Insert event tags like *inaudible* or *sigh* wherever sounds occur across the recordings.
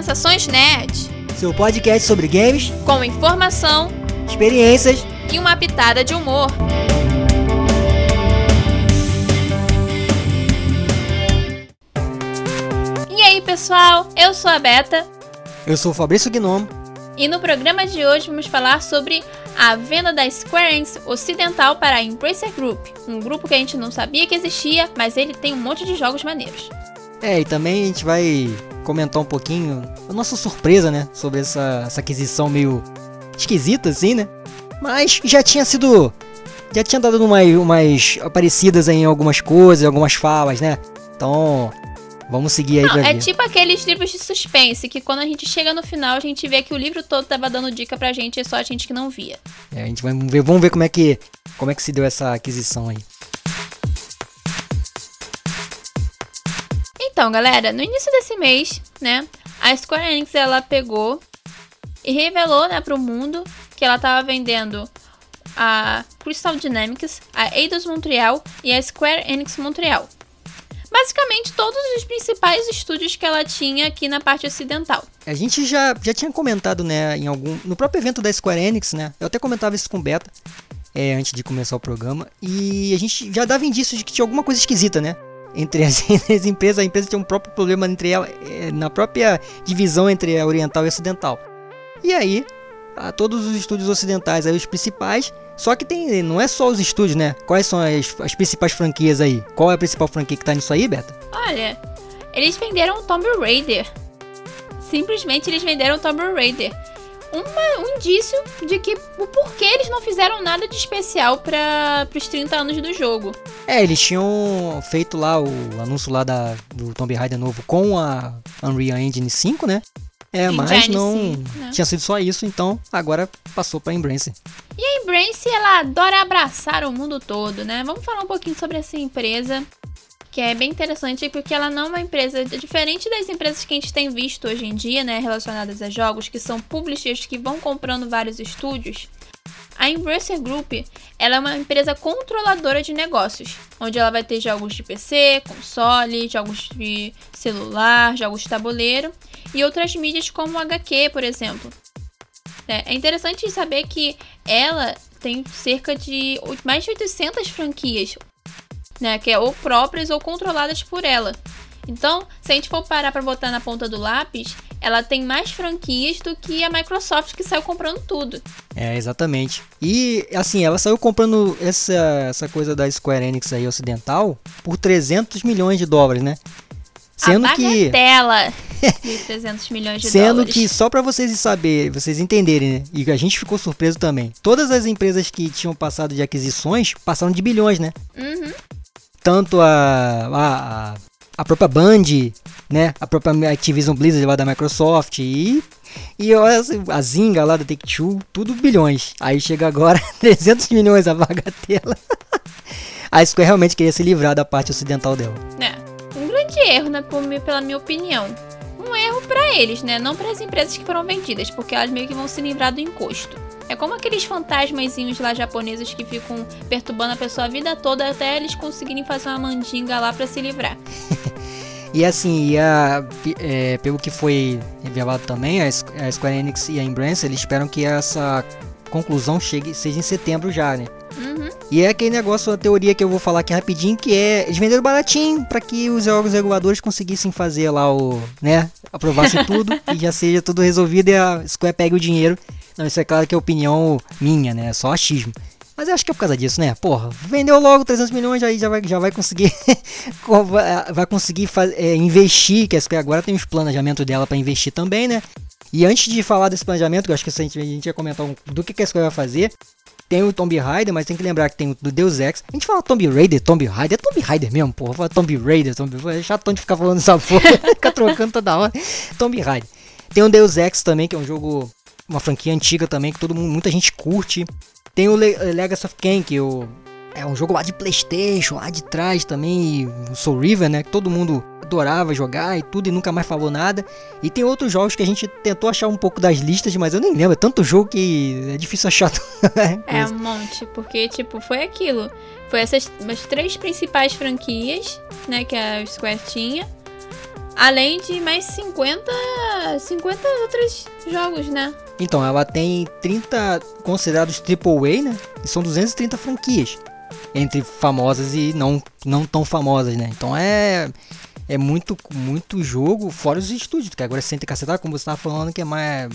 Sensações Nerd. Seu podcast sobre games, com informação, experiências e uma pitada de humor. E aí, pessoal? Eu sou a Beta. Eu sou o Fabrício Gnomo. E no programa de hoje vamos falar sobre a venda da Square Enix Ocidental para a Embracer Group, um grupo que a gente não sabia que existia, mas ele tem um monte de jogos maneiros. É, e também a gente vai comentar um pouquinho a nossa surpresa, né, sobre essa, essa aquisição meio esquisita, assim, né? Mas já tinha sido. Já tinha dado umas, umas aparecidas em algumas coisas, algumas falas, né? Então, Vamos seguir aí Não, é ver. tipo aqueles livros de suspense, que quando a gente chega no final, a gente vê que o livro todo tava dando dica pra gente, e só a gente que não via. É, a gente vai ver, vamos ver como é que como é que se deu essa aquisição aí. Então, galera, no início desse mês, né, a Square Enix ela pegou e revelou, né, pro mundo que ela tava vendendo a Crystal Dynamics, a Eidos Montreal e a Square Enix Montreal. Basicamente todos os principais estúdios que ela tinha aqui na parte ocidental. A gente já, já tinha comentado, né, em algum no próprio evento da Square Enix, né? Eu até comentava isso com o Beta é, antes de começar o programa e a gente já dava indícios de que tinha alguma coisa esquisita, né? Entre as, *laughs* as empresas, a empresa tinha um próprio problema entre ela, é, na própria divisão entre a oriental e a ocidental. E aí, a todos os estúdios ocidentais, aí os principais, só que tem, não é só os estúdios, né? Quais são as, as principais franquias aí? Qual é a principal franquia que tá nisso aí, Beta? Olha, eles venderam o Tomb Raider. Simplesmente eles venderam o Tomb Raider. Uma, um indício de que o porquê eles não fizeram nada de especial para os 30 anos do jogo. É, eles tinham feito lá o anúncio lá da, do Tomb Raider novo com a Unreal Engine 5, né? É, mas Engine não 5, né? tinha sido só isso, então agora passou pra Embrace. E a Embrace, ela adora abraçar o mundo todo, né? Vamos falar um pouquinho sobre essa empresa, que é bem interessante porque ela não é uma empresa diferente das empresas que a gente tem visto hoje em dia, né, relacionadas a jogos, que são publishers que vão comprando vários estúdios. A Embracer Group, ela é uma empresa controladora de negócios, onde ela vai ter jogos de PC, console, jogos de celular, jogos de tabuleiro e outras mídias como HQ, por exemplo. É é interessante saber que ela tem cerca de mais de 800 franquias, né, que é ou próprias ou controladas por ela. Então, se a gente for parar para botar na ponta do lápis, ela tem mais franquias do que a Microsoft que saiu comprando tudo. É, exatamente. E assim, ela saiu comprando essa, essa coisa da Square Enix aí ocidental por 300 milhões de dólares, né? Sendo a que bagatela de 300 milhões de *laughs* Sendo dólares. que só pra vocês saberem, vocês entenderem, né? E a gente ficou surpreso também. Todas as empresas que tinham passado de aquisições passaram de bilhões, né? Uhum. Tanto a, a, a própria Band, né, a própria Activision Blizzard lá da Microsoft e e a Zynga lá da Take-Two, tudo bilhões. Aí chega agora *laughs* 300 milhões a bagatela. a *laughs* Square realmente queria se livrar da parte ocidental dela. É, um grande erro, né, pela minha opinião. Pra eles, né, não para as empresas que foram vendidas, porque elas meio que vão se livrar do encosto. É como aqueles fantasmazinhos lá japoneses que ficam perturbando a pessoa a vida toda até eles conseguirem fazer uma mandinga lá pra se livrar. *laughs* E assim, e a, é, pelo que foi revelado também, a Squ- a Square Enix e a Embracer, eles esperam que essa conclusão chegue, seja em setembro já, né? Uhum. E é aquele negócio, a teoria que eu vou falar aqui rapidinho, que é eles venderam baratinho para que os órgãos reguladores conseguissem fazer lá o, né, aprovasse *laughs* tudo e já seja tudo resolvido e a Square pegue o dinheiro. Não, isso é claro que é opinião minha, né, é só achismo. Mas eu acho que é por causa disso, né? Porra, vendeu logo 300 milhões, aí já vai, já vai conseguir *laughs* co- vai vai conseguir faz- é, investir, que a Square agora tem os planejamentos dela para investir também, né? E antes de falar desse planejamento, que eu acho que a gente, a gente ia comentar um- do que, que a Square vai fazer, tem o Tomb Raider, mas tem que lembrar que tem o do Deus Ex. A gente fala Tomb Raider, Tomb Raider, é Tomb Raider mesmo, porra. Fala Tomb Raider, Tomb Raider. É chatão de ficar falando essa *laughs* porra, ficar trocando toda hora. Tomb Raider. Tem o Deus Ex também, que é um jogo, uma franquia antiga também, que todo mundo, muita gente curte. Tem o Le eh, Legacy of Kain, que é um jogo lá de Playstation, lá de trás também, o Soul River, né, que todo mundo adorava jogar e tudo e nunca mais falou nada. E tem outros jogos que a gente tentou achar um pouco das listas, mas eu nem lembro, é tanto jogo que é difícil achar. *laughs* É um monte, porque, tipo, foi aquilo. Foi essas as três principais franquias, né, que a Square tinha. Além de mais 50, 50 outros jogos, né? Então, ela tem 30 considerados AAA, né? E são 230 franquias. Entre famosas e não, não tão famosas, né? Então é é muito, muito jogo, fora os estúdios, que agora senta cacetada, como você estava falando, que é mais.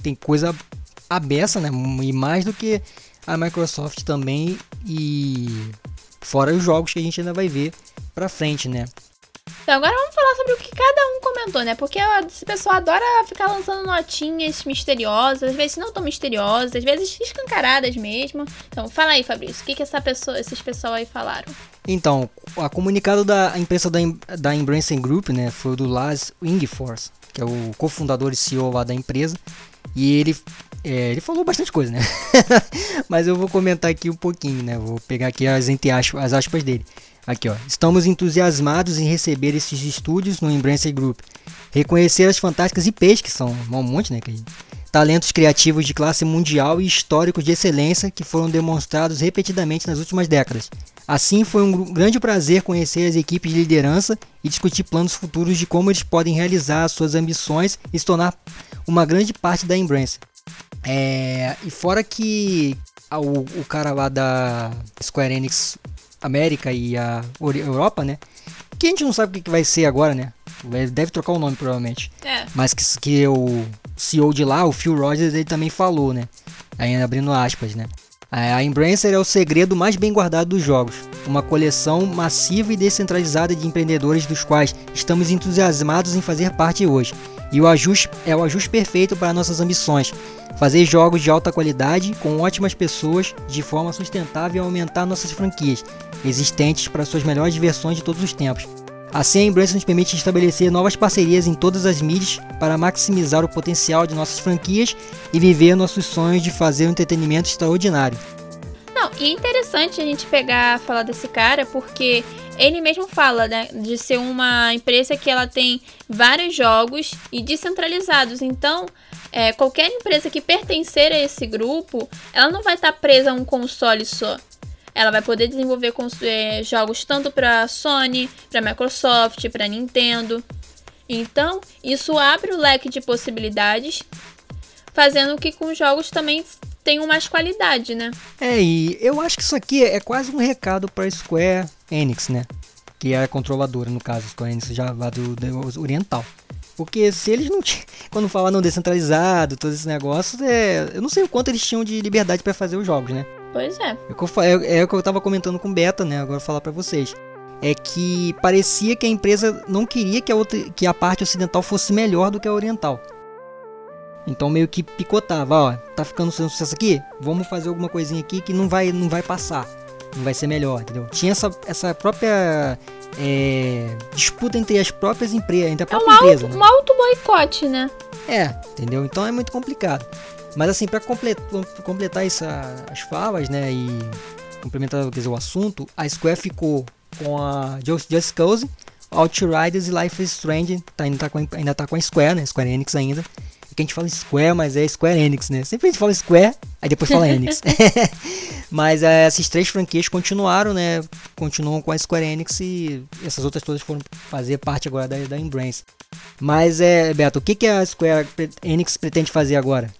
Tem coisa abessa, né? E mais do que a Microsoft também. E fora os jogos que a gente ainda vai ver pra frente, né? Então, agora vamos falar sobre o que cada um comentou, né? Porque esse pessoal adora ficar lançando notinhas misteriosas, às vezes não tão misteriosas, às vezes escancaradas mesmo. Então, fala aí, Fabrício, o que, que essa pessoa, esses pessoal aí falaram? Então, a comunicado da imprensa da, da Embracing Group, né, foi do Lars Wingforce, que é o cofundador e CEO lá da empresa. E ele, é, ele falou bastante coisa, né? *laughs* Mas eu vou comentar aqui um pouquinho, né? Vou pegar aqui as, entre aspas, as aspas dele. Aqui, ó. Estamos entusiasmados em receber esses estúdios no Embracer Group. Reconhecer as fantásticas IPs, que são um monte, né? Talentos criativos de classe mundial e históricos de excelência que foram demonstrados repetidamente nas últimas décadas. Assim, foi um grande prazer conhecer as equipes de liderança e discutir planos futuros de como eles podem realizar suas ambições e se tornar uma grande parte da Embracer. É, e fora que o, o cara lá da Square Enix América e a Europa, né? Que a gente não sabe o que vai ser agora, né? Deve trocar o nome provavelmente. É. Mas que, que o CEO de lá, o Phil Rogers, ele também falou, né? Ainda abrindo aspas, né? A Embracer é o segredo mais bem guardado dos jogos, uma coleção massiva e descentralizada de empreendedores dos quais estamos entusiasmados em fazer parte hoje. E o ajuste é o ajuste perfeito para nossas ambições, fazer jogos de alta qualidade com ótimas pessoas de forma sustentável e aumentar nossas franquias existentes para suas melhores versões de todos os tempos. Assim, a Embrace nos permite estabelecer novas parcerias em todas as mídias para maximizar o potencial de nossas franquias e viver nossos sonhos de fazer um entretenimento extraordinário. E é interessante a gente pegar falar desse cara porque ele mesmo fala, né, de ser uma empresa que ela tem vários jogos e descentralizados. Então, é, qualquer empresa que pertencer a esse grupo, ela não vai estar tá presa a um console só. Ela vai poder desenvolver é, jogos tanto para Sony, para Microsoft, para Nintendo. Então, isso abre o leque de possibilidades, fazendo que com jogos também tenham mais qualidade, né? É, e eu acho que isso aqui é quase um recado para Square Enix, né? Que é a controladora, no caso, Square Enix já lá do, do Oriental. Porque se eles não tinham. *laughs* Quando falaram descentralizado, todos esses negócios, é, eu não sei o quanto eles tinham de liberdade para fazer os jogos, né? Pois é. É, é, é o que eu tava comentando com o Beta, né? Agora vou falar para vocês. É que parecia que a empresa não queria que a, outra, que a parte ocidental fosse melhor do que a oriental. Então meio que picotava, ó, tá ficando sem sucesso aqui? Vamos fazer alguma coisinha aqui que não vai, não vai passar. Não vai ser melhor, entendeu? Tinha essa, essa própria é, disputa entre as próprias empresas, entre a própria é um empresa. Auto, né? Um auto boicote, né? É, entendeu? Então é muito complicado. Mas assim, para completar, completar essa, as falas, né, e complementar dizer, o assunto, a Square ficou com a Just, Just Cause, Outriders e Life is Strange, tá, ainda, tá com, ainda tá com a Square, né, Square Enix ainda. Que a gente fala Square, mas é Square Enix, né? Sempre a gente fala Square, aí depois fala Enix. *laughs* *laughs* mas é, essas três franquias continuaram, né? Continuam com a Square Enix e essas outras todas foram fazer parte agora da, da Embrace. Mas, é, Beto, o que, que a Square Enix pretende fazer agora?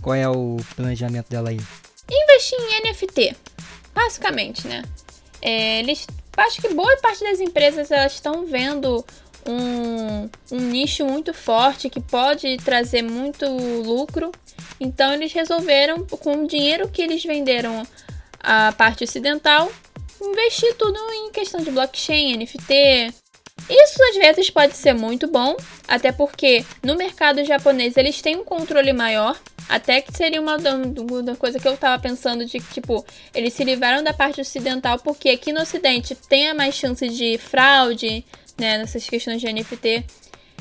Qual é o planejamento dela aí? Investir em NFT, basicamente, né? É, eles, acho que boa parte das empresas elas estão vendo um, um nicho muito forte que pode trazer muito lucro. Então eles resolveram, com o dinheiro que eles venderam a parte ocidental, investir tudo em questão de blockchain, NFT, isso às vezes pode ser muito bom, até porque no mercado japonês eles têm um controle maior. Até que seria uma, uma coisa que eu tava pensando de tipo, eles se livraram da parte ocidental porque aqui no ocidente tem mais chance de fraude, né, nessas questões de NFT,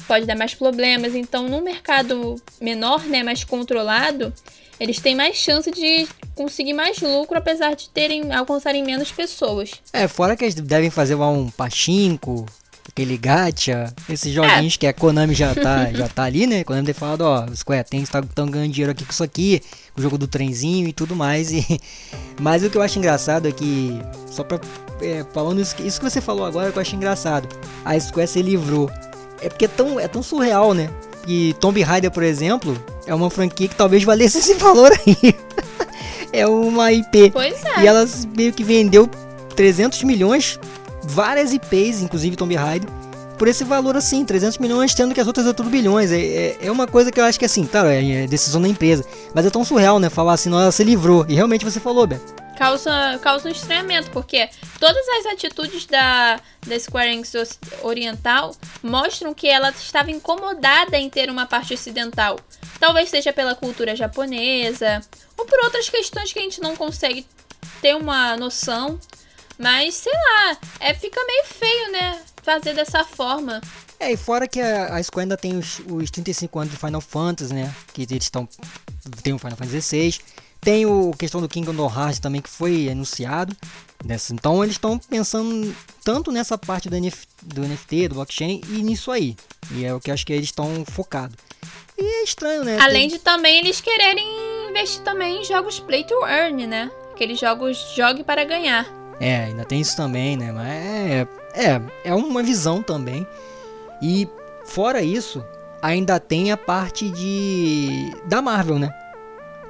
pode dar mais problemas. Então, no mercado menor, né, mais controlado, eles têm mais chance de conseguir mais lucro, apesar de terem alcançarem menos pessoas. É, fora que eles devem fazer um pachinko, aquele gacha, esses joguinhos é. que a Konami já tá, *laughs* já tá ali, né? Konami tem falado, ó, Square, tem, estão tá, ganhando dinheiro aqui com isso aqui, o jogo do trenzinho e tudo mais. E... *laughs* Mas o que eu acho engraçado é que, só pra. É, falando isso, isso que você falou agora, que eu acho engraçado. A Square se livrou é porque é tão, é tão surreal, né? E Tomb Raider, por exemplo, é uma franquia que talvez valesse *laughs* esse valor aí. *laughs* é uma IP. Pois é. E ela meio que vendeu 300 milhões, várias IPs, inclusive Tomb Raider, por esse valor assim, 300 milhões, tendo que as outras é tudo bilhões. É, é, é uma coisa que eu acho que assim, tá, é, é decisão da empresa. Mas é tão surreal, né? Falar assim, não, ela se livrou. E realmente você falou, Beto causa, causa um estranhamento, porque todas as atitudes da, da Square Enix Oriental mostram que ela estava incomodada em ter uma parte ocidental. Talvez seja pela cultura japonesa, ou por outras questões que a gente não consegue ter uma noção. Mas, sei lá, é, fica meio feio, né? Fazer dessa forma. É, e fora que a, a Square ainda tem os, os 35 anos de Final Fantasy, né? Que eles estão. Tem o Final Fantasy XVI. Tem o questão do Kingdom Hearts também que foi anunciado. Nessa, então eles estão pensando tanto nessa parte do, NF, do NFT, do blockchain e nisso aí. E é o que acho que eles estão focados. E é estranho, né? Além Tem... de também eles quererem investir também em jogos play to earn, né? Aqueles jogos jogue para ganhar. É, ainda tem isso também, né? Mas é, é, é uma visão também. E fora isso, ainda tem a parte de da Marvel, né?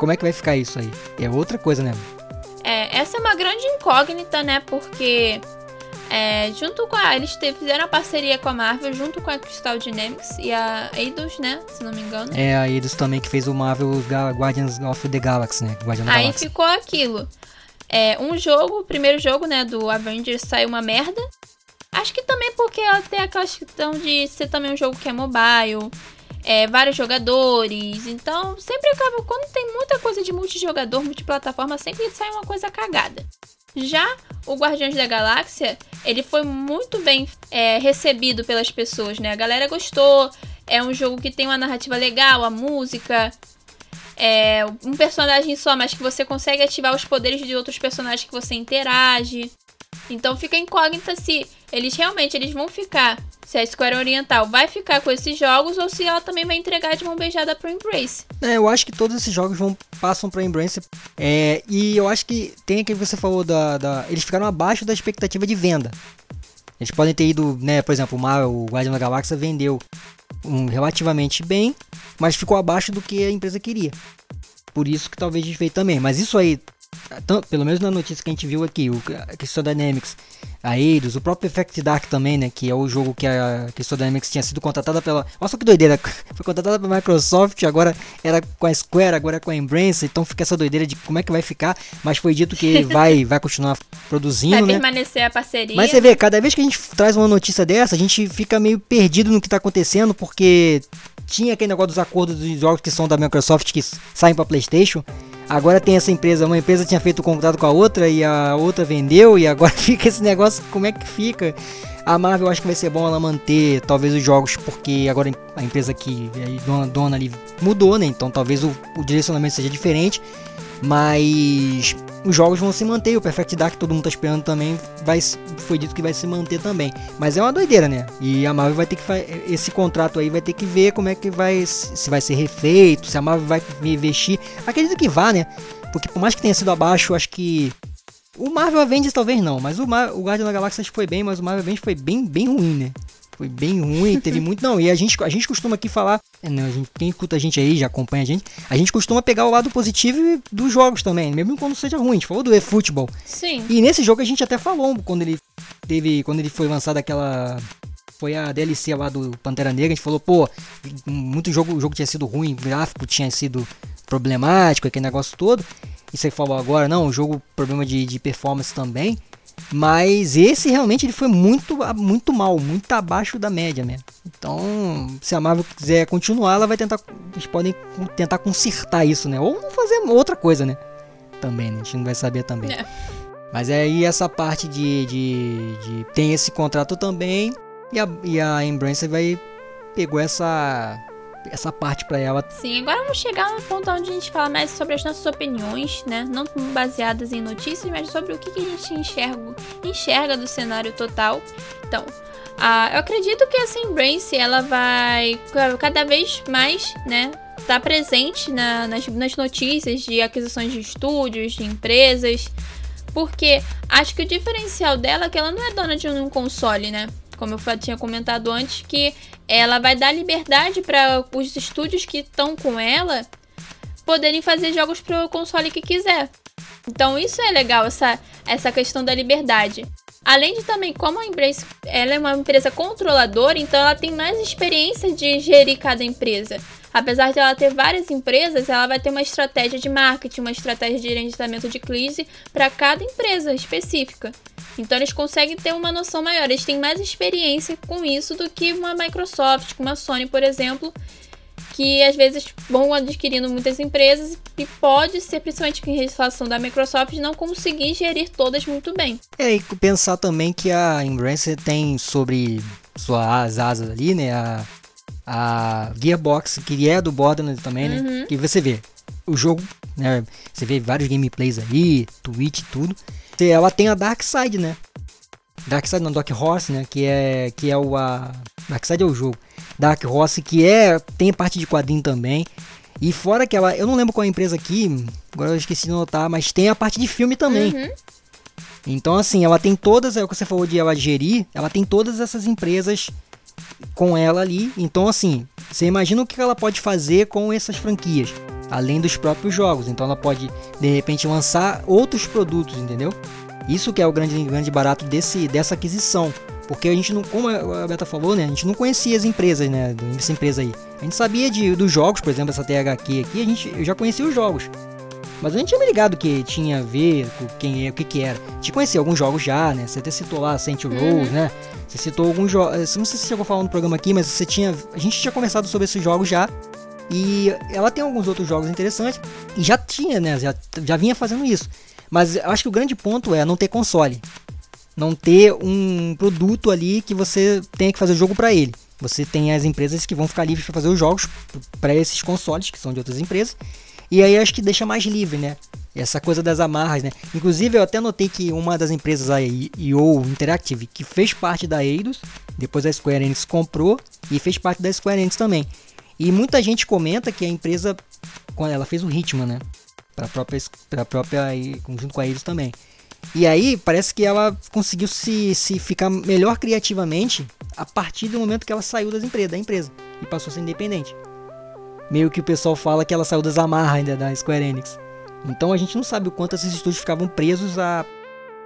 Como é que vai ficar isso aí? É outra coisa, né? É, essa é uma grande incógnita, né? Porque é, junto com a. Eles fizeram a parceria com a Marvel, junto com a Crystal Dynamics e a Eidos, né? Se não me engano. É, a Eidos também que fez o Marvel Guardians of the Galaxy, né? Guardian Aí Galaxy. ficou aquilo. É, um jogo, o primeiro jogo, né, do Avengers saiu uma merda. Acho que também porque ela tem aquela questão de ser também um jogo que é mobile é, vários jogadores. Então, sempre acaba. Quando tem muita coisa de multijogador, multiplataforma, sempre sai uma coisa cagada. Já o Guardiões da Galáxia, ele foi muito bem é, recebido pelas pessoas, né? A galera gostou. É um jogo que tem uma narrativa legal, a música. É um personagem só, mas que você consegue ativar os poderes de outros personagens que você interage. Então fica incógnita se eles realmente eles vão ficar, se a Square Oriental vai ficar com esses jogos ou se ela também vai entregar de mão beijada pro Embrace. É, eu acho que todos esses jogos vão passam para Embrace. É, e eu acho que tem aquele que você falou da, da, eles ficaram abaixo da expectativa de venda. Eles podem ter ido, né, por exemplo, o Marvel, o Guardião da Galáxia vendeu um, relativamente bem, mas ficou abaixo do que a empresa queria. Por isso que talvez desfeito também. Mas isso aí pelo menos na notícia que a gente viu aqui, o Crystal Dynamics, a Eidos, o próprio Effect Dark também, né, que é o jogo que a Crystal Dynamics tinha sido contratada pela... Nossa, que doideira, *laughs* foi contratada pela Microsoft, agora era com a Square, agora é com a Embrace, então fica essa doideira de como é que vai ficar, mas foi dito que *laughs* vai, vai continuar produzindo, vai né. permanecer a parceria. Mas você vê, cada vez que a gente traz uma notícia dessa, a gente fica meio perdido no que está acontecendo, porque tinha aquele negócio dos acordos dos jogos que são da Microsoft que saem para PlayStation, Agora tem essa empresa, uma empresa tinha feito o contrato com a outra e a outra vendeu e agora *laughs* fica esse negócio, como é que fica? A Marvel acho que vai ser bom ela manter talvez os jogos, porque agora a empresa que é dona, dona ali mudou, né? Então talvez o, o direcionamento seja diferente. Mas os jogos vão se manter, o Perfect Dark todo mundo tá esperando também, vai, foi dito que vai se manter também. Mas é uma doideira, né? E a Marvel vai ter que esse contrato aí vai ter que ver como é que vai se vai ser refeito, se a Marvel vai investir. Acredito que vá, né? Porque por mais que tenha sido abaixo, acho que o Marvel Avengers talvez não, mas o, Mar o Guardião da Galáxia foi bem, mas o Marvel Avengers foi bem, bem ruim, né? Foi bem ruim, teve muito. Não, e a gente, a gente costuma aqui falar. É, a gente, quem escuta a gente aí, já acompanha a gente. A gente costuma pegar o lado positivo dos jogos também, mesmo quando seja ruim. A gente falou do eFootball. Sim. E nesse jogo a gente até falou quando ele teve. Quando ele foi lançado aquela foi a DLC lá do Pantera Negra, a gente falou, pô, muito jogo, o jogo tinha sido ruim, o gráfico tinha sido problemático, aquele negócio todo. E você falou agora, não, o jogo, problema de, de performance também. Mas esse realmente ele foi muito, muito mal, muito abaixo da média mesmo. Então, se a Marvel quiser continuar, ela vai tentar. Eles podem tentar consertar isso, né? Ou fazer outra coisa, né? Também, né? A gente não vai saber também. É. Mas é aí essa parte de, de, de, Tem esse contrato também. E a, e a Embracer vai. Pegou essa essa parte para ela. Sim, agora vamos chegar no ponto onde a gente fala mais sobre as nossas opiniões, né? Não baseadas em notícias, mas sobre o que, que a gente enxerga, enxerga do cenário total. Então, uh, eu acredito que essa Embrace ela vai cada vez mais, né? Tá presente na, nas, nas notícias de aquisições de estúdios, de empresas. Porque acho que o diferencial dela é que ela não é dona de um console, né? Como eu tinha comentado antes, que ela vai dar liberdade para os estúdios que estão com ela poderem fazer jogos para o console que quiser. Então isso é legal, essa, essa questão da liberdade. Além de também, como a Embrace ela é uma empresa controladora, então ela tem mais experiência de gerir cada empresa. Apesar de ela ter várias empresas, ela vai ter uma estratégia de marketing, uma estratégia de gerenciamento de crise para cada empresa específica. Então eles conseguem ter uma noção maior, eles têm mais experiência com isso do que uma Microsoft, uma Sony, por exemplo, que às vezes vão adquirindo muitas empresas e pode ser, principalmente em relação da Microsoft, não conseguir gerir todas muito bem. É, e pensar também que a Embracer tem sobre suas asas ali, né, a, a Gearbox, que é do Borderlands também, né, uhum. que você vê o jogo, né, você vê vários gameplays ali, Twitch e tudo, ela tem a Dark Side, né, Dark Side não, Dark Horse, né, que é, que é o, a, Dark Side é o jogo, Dark Horse, que é tem parte de quadrinho também. E fora que ela, eu não lembro qual é a empresa aqui, agora eu esqueci de notar, mas tem a parte de filme também. Uhum. Então assim, ela tem todas, é o que você falou de ela gerir, ela tem todas essas empresas com ela ali. Então assim, você imagina o que ela pode fazer com essas franquias, além dos próprios jogos. Então ela pode de repente lançar outros produtos, entendeu? Isso que é o grande, grande barato desse, dessa aquisição. Porque a gente não, como a Beta falou, né? A gente não conhecia as empresas, né? Dessa empresa aí. A gente sabia de, dos jogos, por exemplo, essa THQ aqui, a gente, eu já conhecia os jogos. Mas a gente tinha me ligado que tinha a ver com quem é, o que que era. A gente conhecia alguns jogos já, né? Você até citou lá Saint Rose, uhum. né? Você citou alguns jogos. Não sei se você chegou a falar no programa aqui, mas você tinha. A gente tinha conversado sobre esses jogos já. E ela tem alguns outros jogos interessantes. E já tinha, né? Já, já vinha fazendo isso. Mas eu acho que o grande ponto é não ter console não ter um produto ali que você tenha que fazer o jogo para ele. Você tem as empresas que vão ficar livres para fazer os jogos para esses consoles que são de outras empresas. E aí acho que deixa mais livre, né? Essa coisa das amarras, né? Inclusive eu até notei que uma das empresas a IO Interactive, que fez parte da Eidos, depois a Square Enix comprou e fez parte da Square Enix também. E muita gente comenta que a empresa, quando ela fez o Hitman, né? Para a própria, pra própria junto com a Eidos também. E aí parece que ela conseguiu se, se ficar melhor criativamente a partir do momento que ela saiu das empresas, da empresa e passou a ser independente. Meio que o pessoal fala que ela saiu das amarras ainda da Square Enix. Então a gente não sabe o quanto esses estúdios ficavam presos a.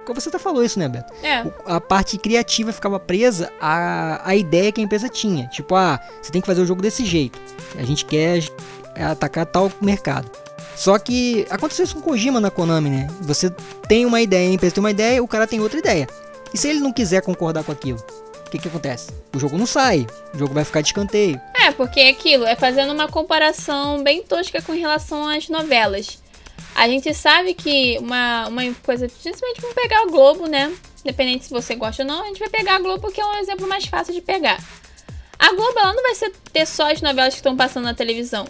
Como você até falou isso, né, Beto? É. A parte criativa ficava presa à, à ideia que a empresa tinha. Tipo, ah, você tem que fazer o jogo desse jeito. A gente quer atacar tal mercado. Só que aconteceu isso com Kojima na Konami, né? Você tem uma ideia, a empresa tem uma ideia, o cara tem outra ideia. E se ele não quiser concordar com aquilo? O que, que acontece? O jogo não sai, o jogo vai ficar de escanteio. É, porque é aquilo, é fazendo uma comparação bem tosca com relação às novelas. A gente sabe que uma, uma coisa, principalmente vamos pegar o Globo, né? Independente se você gosta ou não, a gente vai pegar a Globo, que é um exemplo mais fácil de pegar. A Globo, ela não vai ser, ter só as novelas que estão passando na televisão.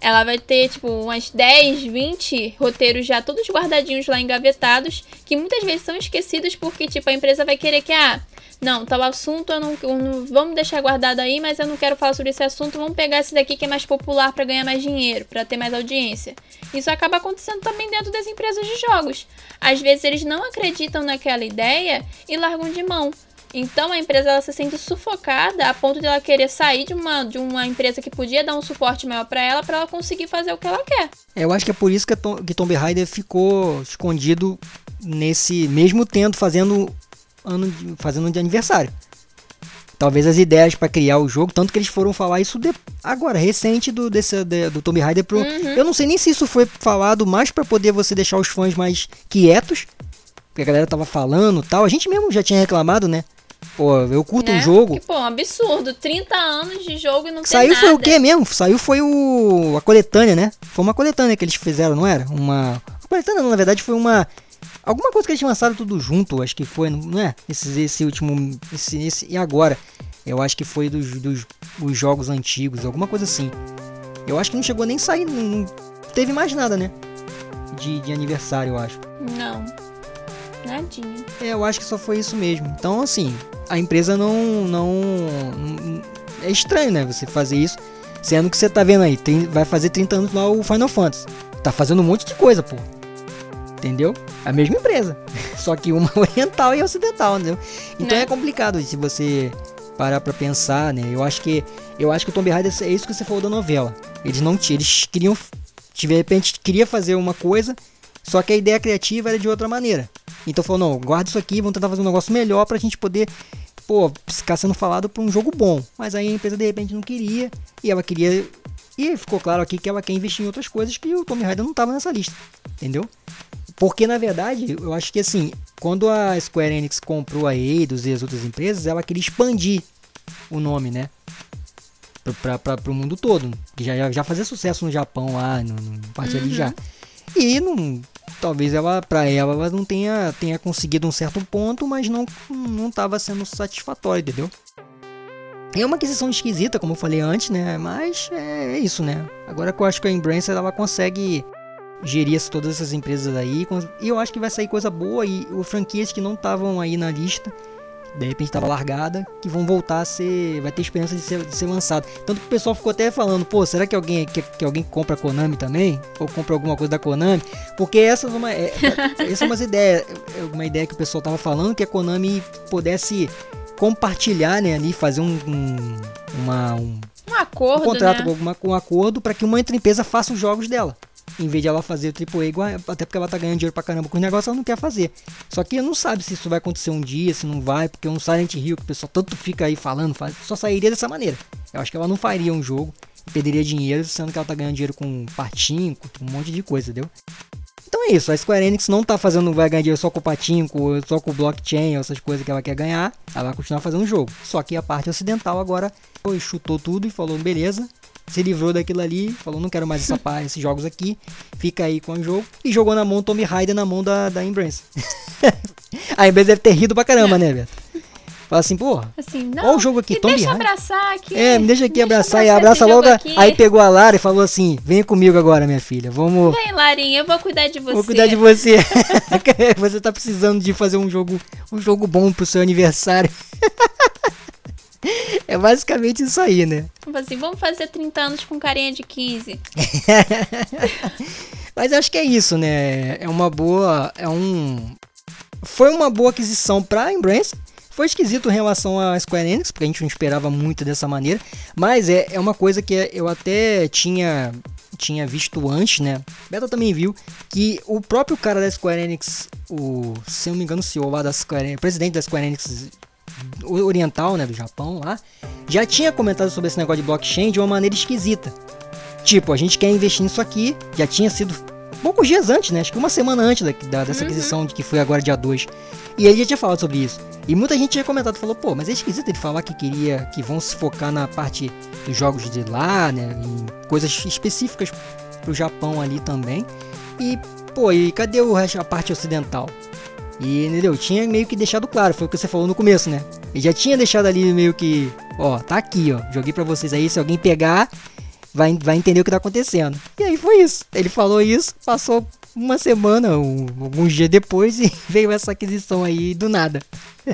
Ela vai ter, tipo, umas 10, 20 roteiros já todos guardadinhos lá, engavetados, que muitas vezes são esquecidos porque, tipo, a empresa vai querer que, ah, não, tal assunto eu não, eu não, vamos deixar guardado aí, mas eu não quero falar sobre esse assunto, vamos pegar esse daqui que é mais popular para ganhar mais dinheiro, para ter mais audiência. Isso acaba acontecendo também dentro das empresas de jogos. Às vezes eles não acreditam naquela ideia e largam de mão. Então a empresa ela se sente sufocada a ponto de ela querer sair de uma, de uma empresa que podia dar um suporte maior para ela para ela conseguir fazer o que ela quer. É, eu acho que é por isso que, Tom, que Tomb Raider ficou escondido nesse mesmo tendo fazendo ano de, fazendo de aniversário. Talvez as ideias para criar o jogo, tanto que eles foram falar isso de, agora, recente do, desse, de, do Tomb Raider pro. Uhum. Eu não sei nem se isso foi falado mais para poder você deixar os fãs mais quietos. Porque a galera tava falando tal. A gente mesmo já tinha reclamado, né? Pô, eu curto né? um jogo. Que, pô, um absurdo. 30 anos de jogo e não Saiu nada. foi o quê mesmo? Saiu foi o. a coletânea, né? Foi uma coletânea que eles fizeram, não era? Uma. A coletânea, na verdade, foi uma. Alguma coisa que eles lançaram tudo junto, acho que foi, não é? Esse, esse último. Esse, esse, e agora? Eu acho que foi dos, dos os jogos antigos, alguma coisa assim. Eu acho que não chegou nem a sair, não, não teve mais nada, né? De, de aniversário, eu acho. Não. Nadinha. É, eu acho que só foi isso mesmo. Então, assim, a empresa não, não, não. É estranho, né? Você fazer isso. Sendo que você tá vendo aí, tem, vai fazer 30 anos lá o Final Fantasy. Tá fazendo um monte de coisa, pô. Entendeu? A mesma empresa. *laughs* Só que uma é *laughs* oriental e ocidental, entendeu? Então né? é complicado se você parar pra pensar, né? Eu acho que eu acho que o Tomb Raider é isso que você falou da novela. Eles não eles queriam de repente queria fazer uma coisa, só que a ideia criativa era de outra maneira. Então falou, não, guarda isso aqui, vamos tentar fazer um negócio melhor pra gente poder, pô, ficar sendo falado pra um jogo bom. Mas aí a empresa de repente não queria, e ela queria. E ficou claro aqui que ela quer investir em outras coisas que o Tomb Raider não tava nessa lista. Entendeu? Porque na verdade, eu acho que assim, quando a Square Enix comprou a Eidos e as outras empresas, ela queria expandir o nome, né? Para o mundo todo. Que já, já fazia sucesso no Japão lá, no, no parte uhum. ali já. E não, talvez ela para ela, ela não tenha, tenha conseguido um certo ponto, mas não não estava sendo satisfatório, entendeu? É uma aquisição esquisita, como eu falei antes, né? Mas é, é isso, né? Agora que eu acho que a Embracer ela consegue gerir todas essas empresas aí, e eu acho que vai sair coisa boa e o franquias que não estavam aí na lista de repente estava largada, que vão voltar a ser. Vai ter esperança de ser, de ser lançado. Tanto que o pessoal ficou até falando, pô, será que alguém que, que alguém compra a Konami também? Ou compra alguma coisa da Konami? Porque essa é uma, é, essa é uma ideia, é uma ideia que o pessoal tava falando, que a Konami pudesse compartilhar, né, ali, fazer um, um uma, um, um acordo, um contrato né? com, alguma, com um acordo para que uma outra empresa faça os jogos dela em vez de ela fazer o AAA, igual, até porque ela tá ganhando dinheiro pra caramba com o negócio, ela não quer fazer. Só que não sabe se isso vai acontecer um dia, se não vai, porque um Silent Hill que o pessoal tanto fica aí falando, faz, só sairia dessa maneira. Eu acho que ela não faria um jogo, perderia dinheiro, sendo que ela tá ganhando dinheiro com patinco, com um monte de coisa, entendeu? Então é isso, a Square Enix não tá fazendo, vai ganhar dinheiro só com o só com o blockchain, essas coisas que ela quer ganhar, ela vai continuar fazendo o jogo. Só que a parte ocidental agora foi, chutou tudo e falou, beleza, se livrou daquilo ali, falou, não quero mais essa pá, esses jogos aqui, fica aí com o jogo, e jogou na mão Tommy Raider na mão da, da Embrace. *laughs* a Embrace deve ter rido pra caramba, né, Beto? Fala assim, porra, assim, não, olha o jogo aqui, me Tommy deixa abraçar aqui. É, me deixa aqui deixa abraçar, e abraça logo. Aí pegou a Lara e falou assim, vem comigo agora, minha filha, vamos... Vem, Larinha, eu vou cuidar de você. Vou cuidar de você. *laughs* você tá precisando de fazer um jogo, um jogo bom pro seu aniversário. *laughs* É basicamente isso aí, né? Tipo assim, vamos fazer 30 anos com carinha de 15. *laughs* Mas acho que é isso, né? É uma boa. É um. Foi uma boa aquisição pra Embrace. Foi esquisito em relação a Square Enix, porque a gente não esperava muito dessa maneira. Mas é, é uma coisa que eu até tinha tinha visto antes, né? Beta também viu que o próprio cara da Square Enix, o, se eu não me engano, o CEO lá da Square Enix, presidente da Square Enix oriental, né, do Japão lá, já tinha comentado sobre esse negócio de blockchain de uma maneira esquisita. Tipo, a gente quer investir nisso aqui, já tinha sido poucos dias antes, né? Acho que uma semana antes da, da, dessa uhum. aquisição, de que foi agora dia 2. E ele já tinha falado sobre isso. E muita gente tinha comentado, falou, pô, mas é esquisito ele falar que queria, que vão se focar na parte dos jogos de lá, né? Em coisas específicas pro Japão ali também. E, pô, e cadê o resto, a parte ocidental? E, entendeu? Tinha meio que deixado claro, foi o que você falou no começo, né? Ele já tinha deixado ali meio que, ó, tá aqui, ó. Joguei pra vocês aí, se alguém pegar, vai, vai entender o que tá acontecendo. E aí foi isso. Ele falou isso, passou uma semana, um, alguns dias depois, *laughs* e veio essa aquisição aí do nada. *laughs*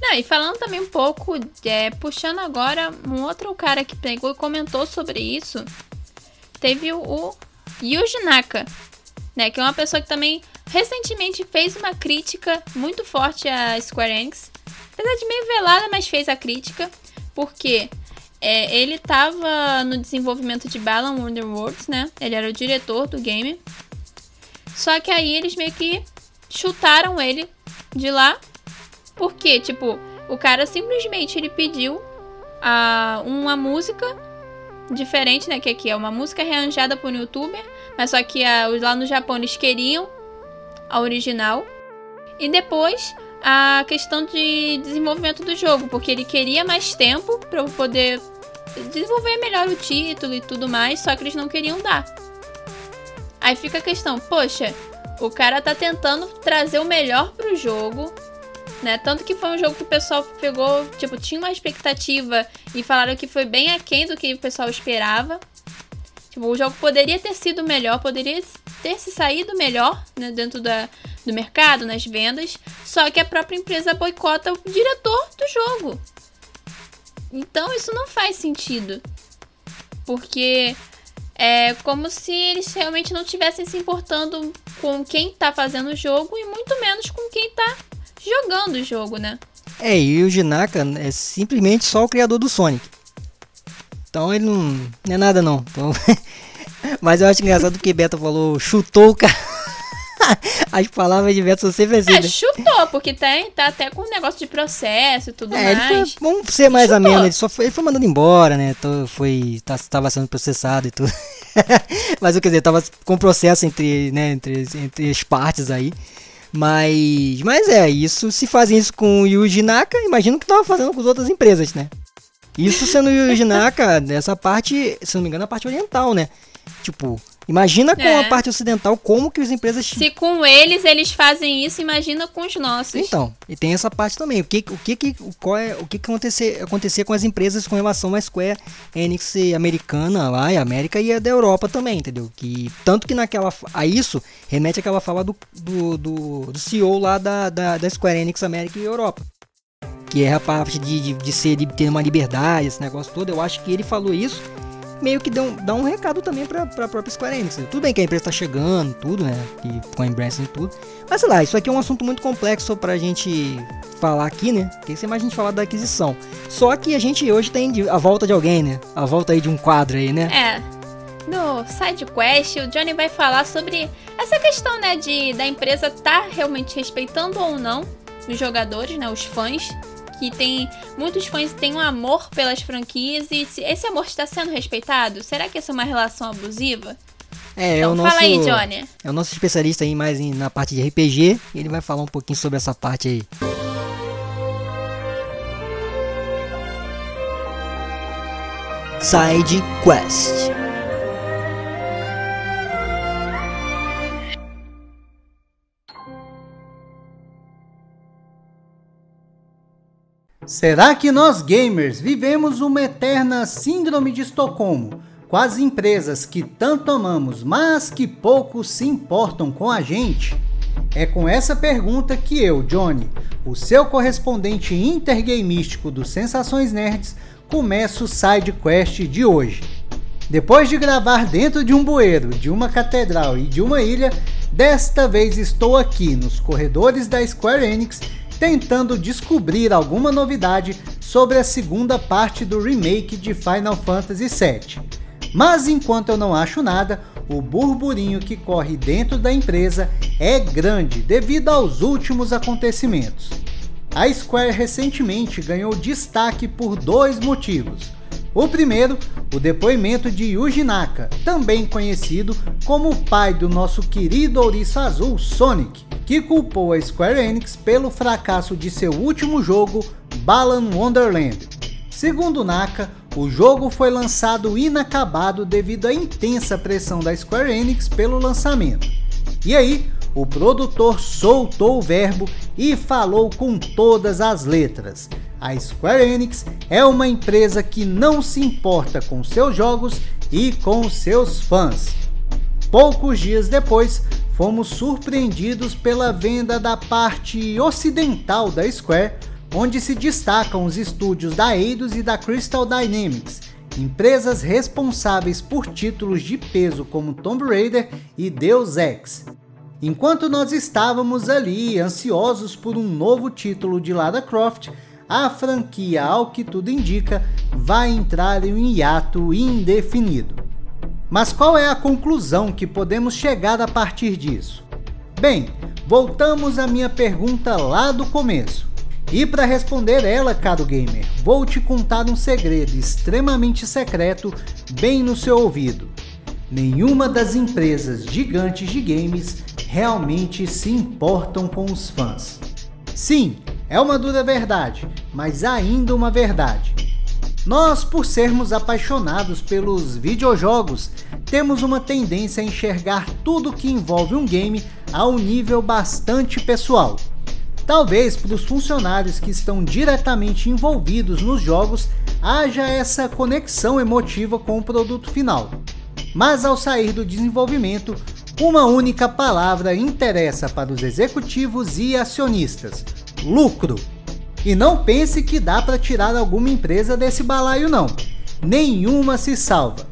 Não, e falando também um pouco, é, puxando agora um outro cara que pegou e comentou sobre isso, teve o, o Yuji Naka, né? Que é uma pessoa que também recentemente fez uma crítica muito forte a Square Enix. Apesar de meio velada, mas fez a crítica. Porque é, ele estava no desenvolvimento de Balan Wonderworlds, né? Ele era o diretor do game. Só que aí eles meio que chutaram ele de lá. Porque, tipo, o cara simplesmente ele pediu a, uma música diferente, né? Que aqui é uma música rearranjada por um youtuber. Mas só que a, lá no Japão eles queriam a original. E depois a questão de desenvolvimento do jogo, porque ele queria mais tempo para poder desenvolver melhor o título e tudo mais, só que eles não queriam dar. Aí fica a questão, poxa, o cara tá tentando trazer o melhor pro jogo, né? Tanto que foi um jogo que o pessoal pegou, tipo, tinha uma expectativa e falaram que foi bem aquém do que o pessoal esperava. Tipo, o jogo poderia ter sido melhor, poderia ter se saído melhor né, dentro da, do mercado, nas vendas, só que a própria empresa boicota o diretor do jogo. Então isso não faz sentido. Porque é como se eles realmente não estivessem se importando com quem está fazendo o jogo e muito menos com quem tá jogando o jogo, né? É, e o Jinaka é simplesmente só o criador do Sonic. Então ele não, não é nada não. Então... *laughs* Mas eu acho engraçado porque Beto falou, chutou o cara. *laughs* As palavras de Beto são sempre assim. É, né? chutou, porque tem, tá até com um negócio de processo e tudo é, mais. Foi, vamos ser mais chutou. ameno, ele só foi, ele foi mandado embora, né? Foi, tá, tava sendo processado e tudo. *laughs* Mas eu quer dizer, tava com processo entre, né, entre, entre as partes aí. Mas, mas é, isso, se fazem isso com o Yuji Naka, imagino que tava fazendo com as outras empresas, né? Isso sendo o Yuji Naka, dessa parte, se não me engano, a parte oriental, né? Tipo, Imagina com é. a parte ocidental como que as empresas. Se com eles eles fazem isso, imagina com os nossos. Então, e tem essa parte também. O que o que, que qual é o que, que acontecer, acontecer com as empresas com relação à Square Enix americana lá, e América e a da Europa também, entendeu? Que tanto que naquela a isso remete àquela fala do, do, do, do CEO lá da, da, da Square Enix América e Europa que é a parte de, de, de, ser, de ter uma liberdade, esse negócio todo. Eu acho que ele falou isso meio que dá um, dá um recado também pra, pra própria Square Enix. Tudo bem que a empresa tá chegando, tudo, né? E com a Embrace e tudo. Mas sei lá, isso aqui é um assunto muito complexo pra gente falar aqui, né? Porque você mais a gente falar da aquisição. Só que a gente hoje tem a volta de alguém, né? A volta aí de um quadro aí, né? É. No side quest, o Johnny vai falar sobre essa questão, né, de da empresa tá realmente respeitando ou não os jogadores, né, os fãs que tem muitos fãs têm um amor pelas franquias e esse amor está sendo respeitado? Será que essa é uma relação abusiva? É, então, é o nosso, fala aí, Johnny. É o nosso especialista aí mais na parte de RPG. Ele vai falar um pouquinho sobre essa parte aí. Side Quest. Será que nós gamers vivemos uma eterna síndrome de Estocolmo, com as empresas que tanto amamos, mas que poucos se importam com a gente? É com essa pergunta que eu, Johnny, o seu correspondente intergamístico do Sensações Nerds, começo o side quest de hoje. Depois de gravar dentro de um bueiro, de uma catedral e de uma ilha, desta vez estou aqui nos corredores da Square Enix tentando descobrir alguma novidade sobre a segunda parte do remake de Final Fantasy VII. Mas enquanto eu não acho nada, o burburinho que corre dentro da empresa é grande devido aos últimos acontecimentos. A Square recentemente ganhou destaque por dois motivos. O primeiro, o depoimento de Yuji Naka, também conhecido como o pai do nosso querido ouriço azul Sonic, que culpou a Square Enix pelo fracasso de seu último jogo, Balan Wonderland. Segundo Naka, o jogo foi lançado inacabado devido à intensa pressão da Square Enix pelo lançamento. E aí, o produtor soltou o verbo e falou com todas as letras. A Square Enix é uma empresa que não se importa com seus jogos e com seus fãs. Poucos dias depois, fomos surpreendidos pela venda da parte ocidental da Square, onde se destacam os estúdios da Eidos e da Crystal Dynamics, empresas responsáveis por títulos de peso como Tomb Raider e Deus Ex. Enquanto nós estávamos ali ansiosos por um novo título de Lara Croft, a franquia, ao que tudo indica, vai entrar em um hiato indefinido. Mas qual é a conclusão que podemos chegar a partir disso? Bem, voltamos à minha pergunta lá do começo. E para responder ela, caro gamer, vou te contar um segredo extremamente secreto bem no seu ouvido. Nenhuma das empresas gigantes de games realmente se importam com os fãs. Sim, é uma dura verdade, mas ainda uma verdade. Nós, por sermos apaixonados pelos videojogos, temos uma tendência a enxergar tudo que envolve um game a um nível bastante pessoal. Talvez para os funcionários que estão diretamente envolvidos nos jogos haja essa conexão emotiva com o produto final. Mas ao sair do desenvolvimento, uma única palavra interessa para os executivos e acionistas: lucro. E não pense que dá para tirar alguma empresa desse balaio não. Nenhuma se salva.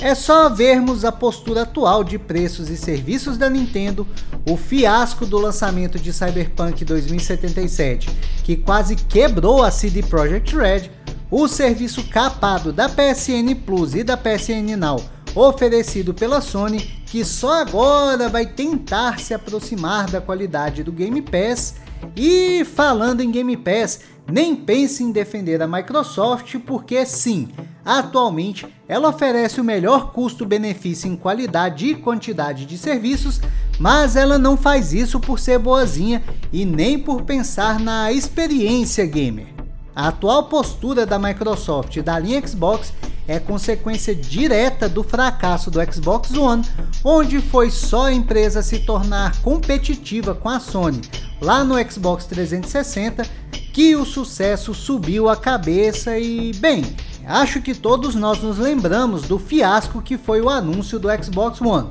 É só vermos a postura atual de preços e serviços da Nintendo, o fiasco do lançamento de Cyberpunk 2077, que quase quebrou a CD Projekt Red, o serviço capado da PSN Plus e da PSN Now oferecido pela Sony, que só agora vai tentar se aproximar da qualidade do Game Pass. E falando em Game Pass, nem pense em defender a Microsoft, porque sim, atualmente ela oferece o melhor custo-benefício em qualidade e quantidade de serviços, mas ela não faz isso por ser boazinha e nem por pensar na experiência gamer. A atual postura da Microsoft e da linha Xbox é consequência direta do fracasso do Xbox One, onde foi só a empresa se tornar competitiva com a Sony lá no Xbox 360 que o sucesso subiu a cabeça e, bem, acho que todos nós nos lembramos do fiasco que foi o anúncio do Xbox One.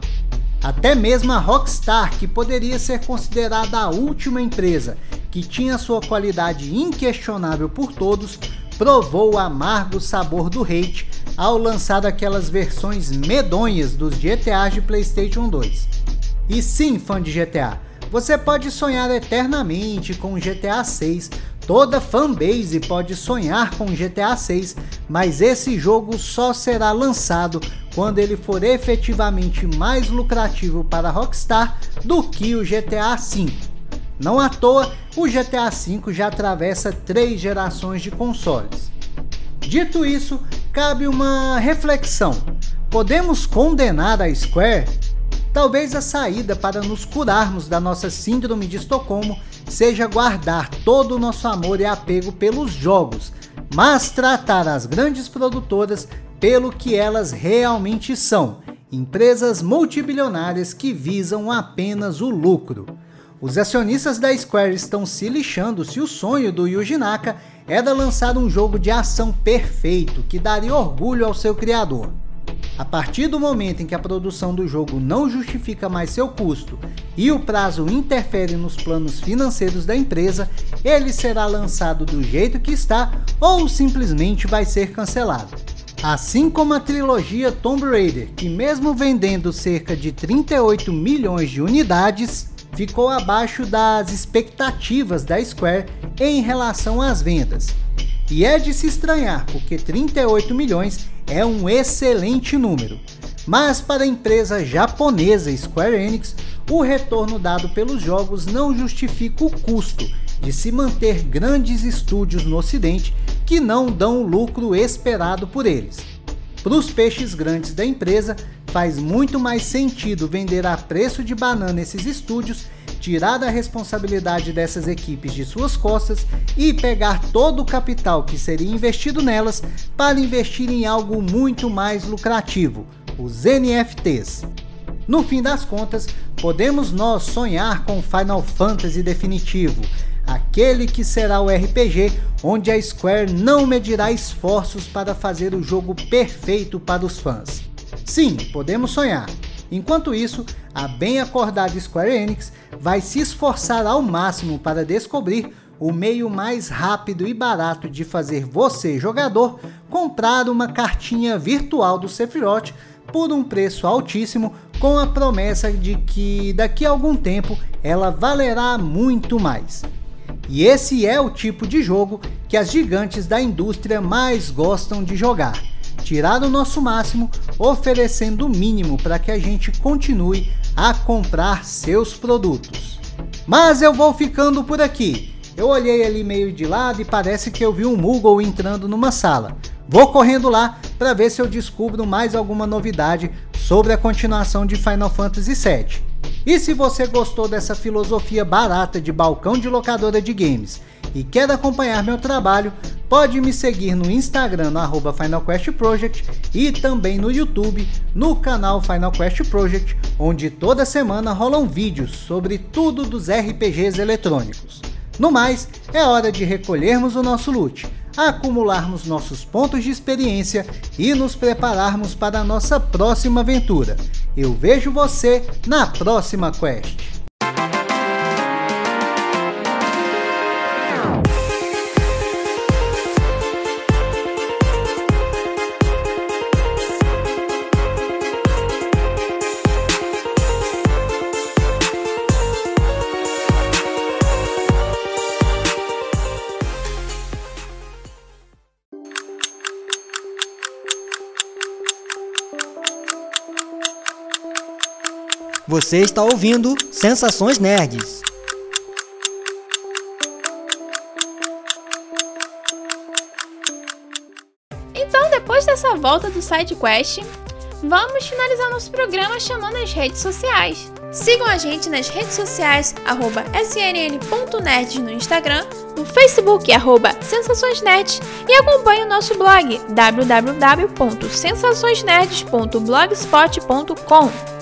Até mesmo a Rockstar, que poderia ser considerada a última empresa que tinha sua qualidade inquestionável por todos, provou o amargo sabor do hate ao lançar aquelas versões medonhas dos GTA de PlayStation 2. E sim, fã de GTA, você pode sonhar eternamente com GTA 6, toda fanbase pode sonhar com GTA 6, mas esse jogo só será lançado quando ele for efetivamente mais lucrativo para a Rockstar do que o GTA 5. Não à toa, o GTA V já atravessa três gerações de consoles. Dito isso, cabe uma reflexão. Podemos condenar a Square Talvez a saída para nos curarmos da nossa síndrome de Estocolmo seja guardar todo o nosso amor e apego pelos jogos, mas tratar as grandes produtoras pelo que elas realmente são, empresas multibilionárias que visam apenas o lucro. Os acionistas da Square estão se lixando se o sonho do Yuji Naka era lançar um jogo de ação perfeito que daria orgulho ao seu criador. A partir do momento em que a produção do jogo não justifica mais seu custo e o prazo interfere nos planos financeiros da empresa, ele será lançado do jeito que está ou simplesmente vai ser cancelado. Assim como a trilogia Tomb Raider, que mesmo vendendo cerca de 38 milhões de unidades, ficou abaixo das expectativas da Square em relação às vendas. E é de se estranhar, porque 38 milhões é um excelente número. Mas para a empresa japonesa Square Enix, o retorno dado pelos jogos não justifica o custo de se manter grandes estúdios no ocidente que não dão o lucro esperado por eles. Para os peixes grandes da empresa, faz muito mais sentido vender a preço de banana esses estúdios tirar a responsabilidade dessas equipes de suas costas e pegar todo o capital que seria investido nelas para investir em algo muito mais lucrativo, os NFTs. No fim das contas, podemos nós sonhar com Final Fantasy definitivo, aquele que será o RPG onde a Square não medirá esforços para fazer o jogo perfeito para os fãs. Sim, podemos sonhar, Enquanto isso, a bem acordada Square Enix vai se esforçar ao máximo para descobrir o meio mais rápido e barato de fazer você, jogador, comprar uma cartinha virtual do Sephiroth por um preço altíssimo, com a promessa de que daqui a algum tempo ela valerá muito mais. E esse é o tipo de jogo que as gigantes da indústria mais gostam de jogar tirar o nosso máximo, oferecendo o mínimo para que a gente continue a comprar seus produtos. Mas eu vou ficando por aqui. Eu olhei ali meio de lado e parece que eu vi um Moogle entrando numa sala. Vou correndo lá para ver se eu descubro mais alguma novidade sobre a continuação de Final Fantasy VII. E se você gostou dessa filosofia barata de balcão de locadora de games e quer acompanhar meu trabalho, pode me seguir no Instagram no arroba Final Quest Project e também no YouTube no canal Final Quest Project, onde toda semana rolam vídeos sobre tudo dos RPGs eletrônicos. No mais, é hora de recolhermos o nosso loot, acumularmos nossos pontos de experiência e nos prepararmos para a nossa próxima aventura. Eu vejo você na próxima quest. Você está ouvindo Sensações Nerds. Então, depois dessa volta do SideQuest, vamos finalizar nosso programa chamando as redes sociais. Sigam a gente nas redes sociais, arroba snn.nerds no Instagram, no Facebook, arroba sensaçõesnerds e acompanhe o nosso blog, www.sensaçõesnerds.blogspot.com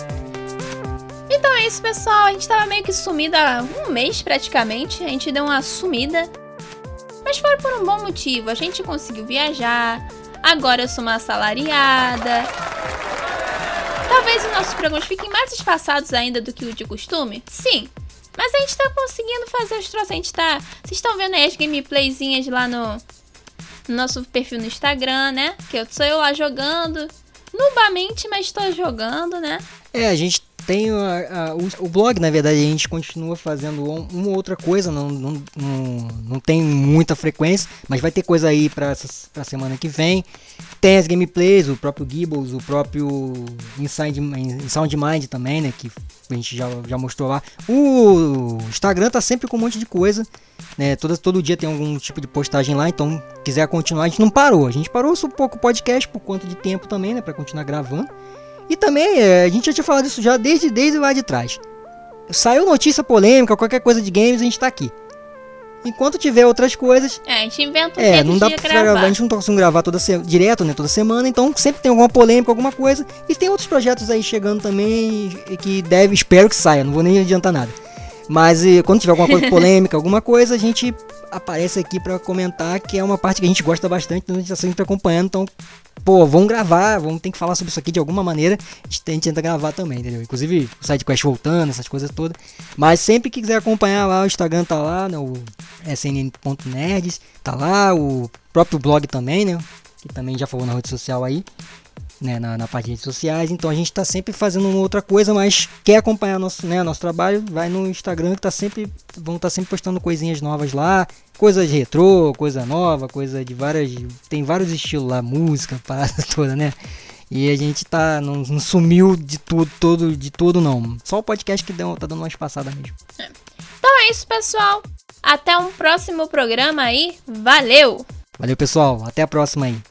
Então é isso, pessoal. A gente tava meio que sumida há um mês praticamente, a gente deu uma sumida. Mas foi por um bom motivo, a gente conseguiu viajar, agora eu sou uma assalariada, Talvez os nossos programas fiquem mais espaçados ainda do que o de costume? Sim. Mas a gente tá conseguindo fazer os troços. A gente tá. Vocês estão vendo aí as gameplayzinhas lá no, no nosso perfil no Instagram, né? Que eu sou eu lá jogando. Nubamente, mas estou jogando, né? É, a gente tem a, a, o, o, blog, na verdade, a gente continua fazendo um, uma outra coisa, não, não, não, não tem muita frequência, mas vai ter coisa aí para a semana que vem. Tem as gameplays, o próprio Gibbles, o próprio Inside, Sound Mind também, né, que a gente já, já mostrou lá. O Instagram tá sempre com um monte de coisa, né, todo, todo dia tem algum tipo de postagem lá, então quiser continuar, a gente não parou. A gente parou um pouco o podcast por conta de tempo também, né, para continuar gravando. E também, é, a gente já tinha falado isso já desde, desde lá de trás. Saiu notícia polêmica, qualquer coisa de games, a gente tá aqui. Enquanto tiver outras coisas. É, a gente inventa um É, não dá pra gravar. gravar. A gente não tá conseguindo gravar toda se... direto, né? Toda semana, então sempre tem alguma polêmica, alguma coisa. E tem outros projetos aí chegando também que deve, espero que saia, não vou nem adiantar nada. Mas e, quando tiver alguma coisa *laughs* polêmica, alguma coisa, a gente aparece aqui para comentar, que é uma parte que a gente gosta bastante, então a gente tá sempre acompanhando, então pô, vamos gravar, vamos ter que falar sobre isso aqui de alguma maneira. A gente, tenta gravar também, entendeu? Inclusive o SideQuest voltando, essas coisas todas. Mas sempre que quiser acompanhar lá, o Instagram tá lá, né, o snn.nerds, tá lá, o próprio blog também, né? Que também já falou na rede social aí né, na, na parte de redes sociais. Então a gente está sempre fazendo outra coisa, mas quer acompanhar nosso, né, nosso trabalho, vai no Instagram que tá sempre, vão estar tá sempre postando coisinhas novas lá, coisas retrô, coisa nova, coisa de várias. Tem vários estilos lá, música, *laughs* parada toda, né? E a gente tá. Não, não, sumiu de tudo, todo, de tudo, não. Só o podcast que deu, tá dando uma espaçada mesmo. É. Então é isso, pessoal. Até um próximo programa aí. Valeu! Valeu, pessoal. Até a próxima aí.